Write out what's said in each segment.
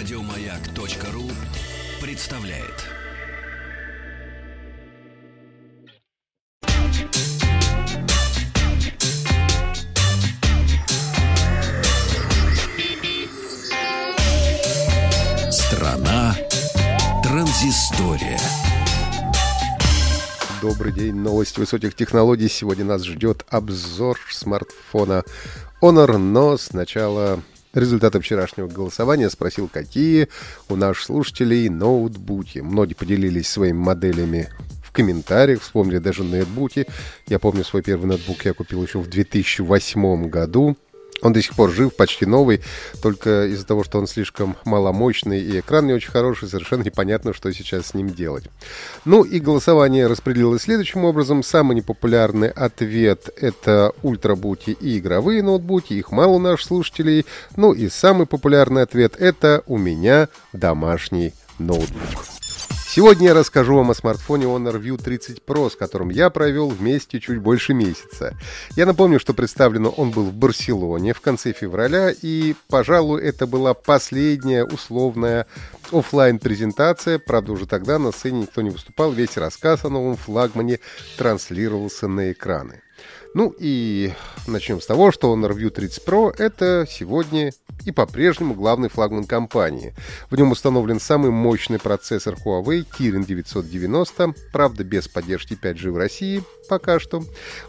Радиомаяк.ру представляет. Страна транзистория. Добрый день, новости высоких технологий. Сегодня нас ждет обзор смартфона Honor, но сначала результаты вчерашнего голосования. Спросил, какие у наших слушателей ноутбуки. Многие поделились своими моделями в комментариях, вспомнили даже ноутбуки. Я помню свой первый ноутбук я купил еще в 2008 году. Он до сих пор жив, почти новый, только из-за того, что он слишком маломощный и экран не очень хороший, совершенно непонятно, что сейчас с ним делать. Ну и голосование распределилось следующим образом. Самый непопулярный ответ — это ультрабуки и игровые ноутбуки, их мало у наших слушателей. Ну и самый популярный ответ — это у меня домашний ноутбук. Сегодня я расскажу вам о смартфоне Honor View 30 Pro, с которым я провел вместе чуть больше месяца. Я напомню, что представлен он был в Барселоне в конце февраля, и, пожалуй, это была последняя условная офлайн презентация Правда, уже тогда на сцене никто не выступал, весь рассказ о новом флагмане транслировался на экраны. Ну и начнем с того, что Honor View 30 Pro это сегодня и по-прежнему главный флагман компании. В нем установлен самый мощный процессор Huawei Kirin 990, правда без поддержки 5G в России пока что.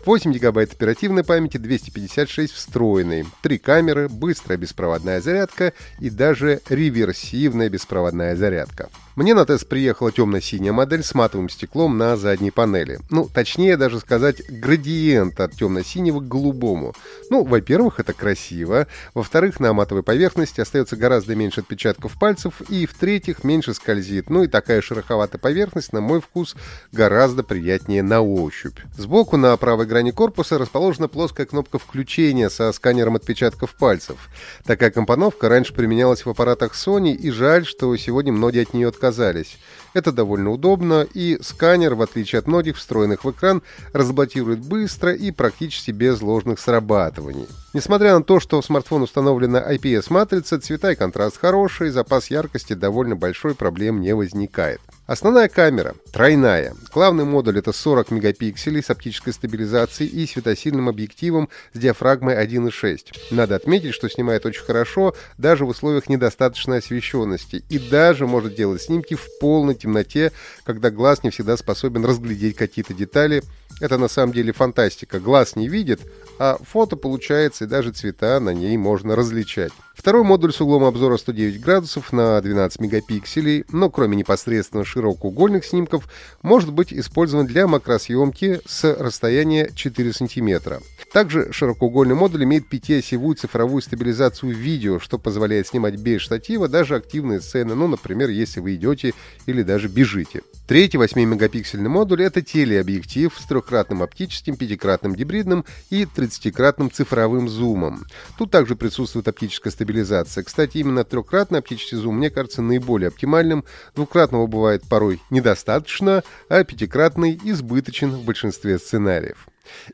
8 гигабайт оперативной памяти, 256 встроенной, 3 камеры, быстрая беспроводная зарядка и даже реверсивная беспроводная зарядка. Мне на тест приехала темно-синяя модель с матовым стеклом на задней панели. Ну, точнее даже сказать, градиент от темно-синего к голубому. Ну, во-первых, это красиво. Во-вторых, на матовой поверхности остается гораздо меньше отпечатков пальцев. И, в-третьих, меньше скользит. Ну и такая шероховатая поверхность, на мой вкус, гораздо приятнее на ощупь. Сбоку на правой грани корпуса расположена плоская кнопка включения со сканером отпечатков пальцев. Такая компоновка раньше применялась в аппаратах Sony, и жаль, что сегодня многие от нее отказались. Это довольно удобно, и сканер, в отличие от многих встроенных в экран, разблокирует быстро и практически без ложных срабатываний. Несмотря на то, что в смартфон установлена IPS-матрица, цвета и контраст хороший, запас яркости довольно большой, проблем не возникает. Основная камера тройная. Главный модуль это 40 мегапикселей с оптической стабилизацией и светосильным объективом с диафрагмой 1.6. Надо отметить, что снимает очень хорошо даже в условиях недостаточной освещенности и даже может делать снимки в полной темноте, когда глаз не всегда способен разглядеть какие-то детали. Это на самом деле фантастика. Глаз не видит, а фото получается и даже цвета на ней можно различать. Второй модуль с углом обзора 109 градусов на 12 мегапикселей, но кроме непосредственно широкоугольных снимков, может быть использован для макросъемки с расстояния 4 см. Также широкоугольный модуль имеет пятиосевую цифровую стабилизацию видео, что позволяет снимать без штатива даже активные сцены, ну, например, если вы идете или даже бежите. Третий 8-мегапиксельный модуль — это телеобъектив с трехкратным оптическим, пятикратным гибридным и 30-кратным цифровым зумом. Тут также присутствует оптическая стабилизация. Кстати, именно трехкратный оптический зум мне кажется наиболее оптимальным. Двукратного бывает порой недостаточно, а пятикратный избыточен в большинстве сценариев.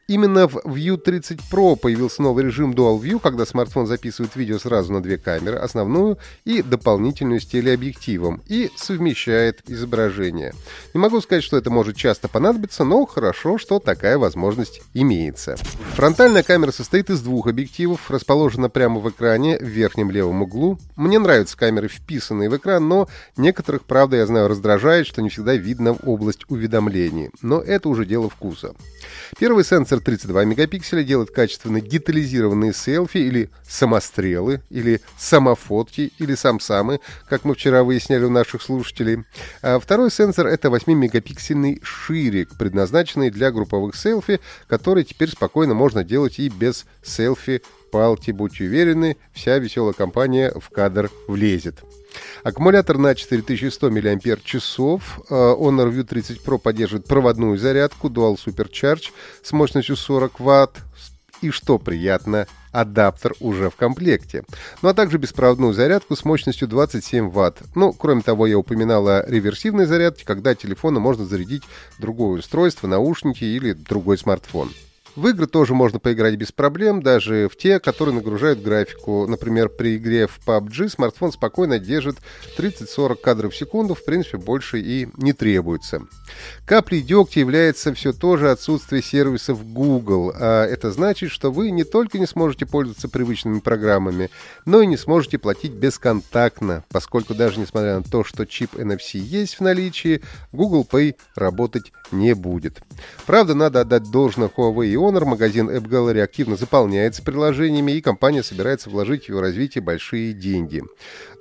Именно в View 30 Pro появился новый режим Dual View, когда смартфон записывает видео сразу на две камеры, основную и дополнительную с телеобъективом, и совмещает изображение. Не могу сказать, что это может часто понадобиться, но хорошо, что такая возможность имеется. Фронтальная камера состоит из двух объективов, расположена прямо в экране в верхнем левом углу. Мне нравятся камеры, вписанные в экран, но некоторых, правда, я знаю, раздражает, что не всегда видно область уведомлений. Но это уже дело вкуса. Первый сенсор 32 мегапикселя делает качественно детализированные селфи или самострелы, или самофотки, или самсамы, как мы вчера выясняли у наших слушателей. А второй сенсор — это 8-мегапиксельный ширик, предназначенный для групповых селфи, который теперь спокойно можно делать и без селфи палки, будьте уверены, вся веселая компания в кадр влезет. Аккумулятор на 4100 мАч. Honor View 30 Pro поддерживает проводную зарядку Dual Supercharge с мощностью 40 Вт. И что приятно, адаптер уже в комплекте. Ну а также беспроводную зарядку с мощностью 27 Вт. Ну, кроме того, я упоминал о реверсивной зарядке, когда телефону можно зарядить другое устройство, наушники или другой смартфон. В игры тоже можно поиграть без проблем, даже в те, которые нагружают графику. Например, при игре в PUBG смартфон спокойно держит 30-40 кадров в секунду, в принципе, больше и не требуется. Каплей дегтя является все то же отсутствие сервисов Google, а это значит, что вы не только не сможете пользоваться привычными программами, но и не сможете платить бесконтактно, поскольку даже несмотря на то, что чип NFC есть в наличии, Google Pay работать не будет. Правда, надо отдать должное Huawei и Honor, магазин App Gallery активно заполняется приложениями, и компания собирается вложить в его развитие большие деньги.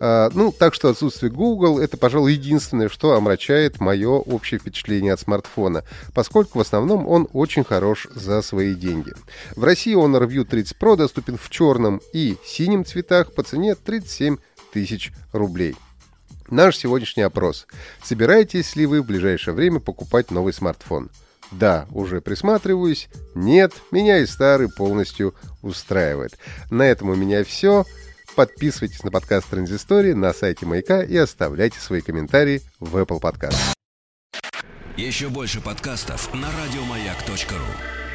А, ну, так что отсутствие Google — это, пожалуй, единственное, что омрачает мое общее впечатление от смартфона, поскольку в основном он очень хорош за свои деньги. В России Honor View 30 Pro доступен в черном и синем цветах по цене 37 тысяч рублей. Наш сегодняшний опрос. Собираетесь ли вы в ближайшее время покупать новый смартфон? Да, уже присматриваюсь. Нет, меня и старый полностью устраивает. На этом у меня все. Подписывайтесь на подкаст Транзистории на сайте Маяка и оставляйте свои комментарии в Apple Podcast. Еще больше подкастов на радиомаяк.ру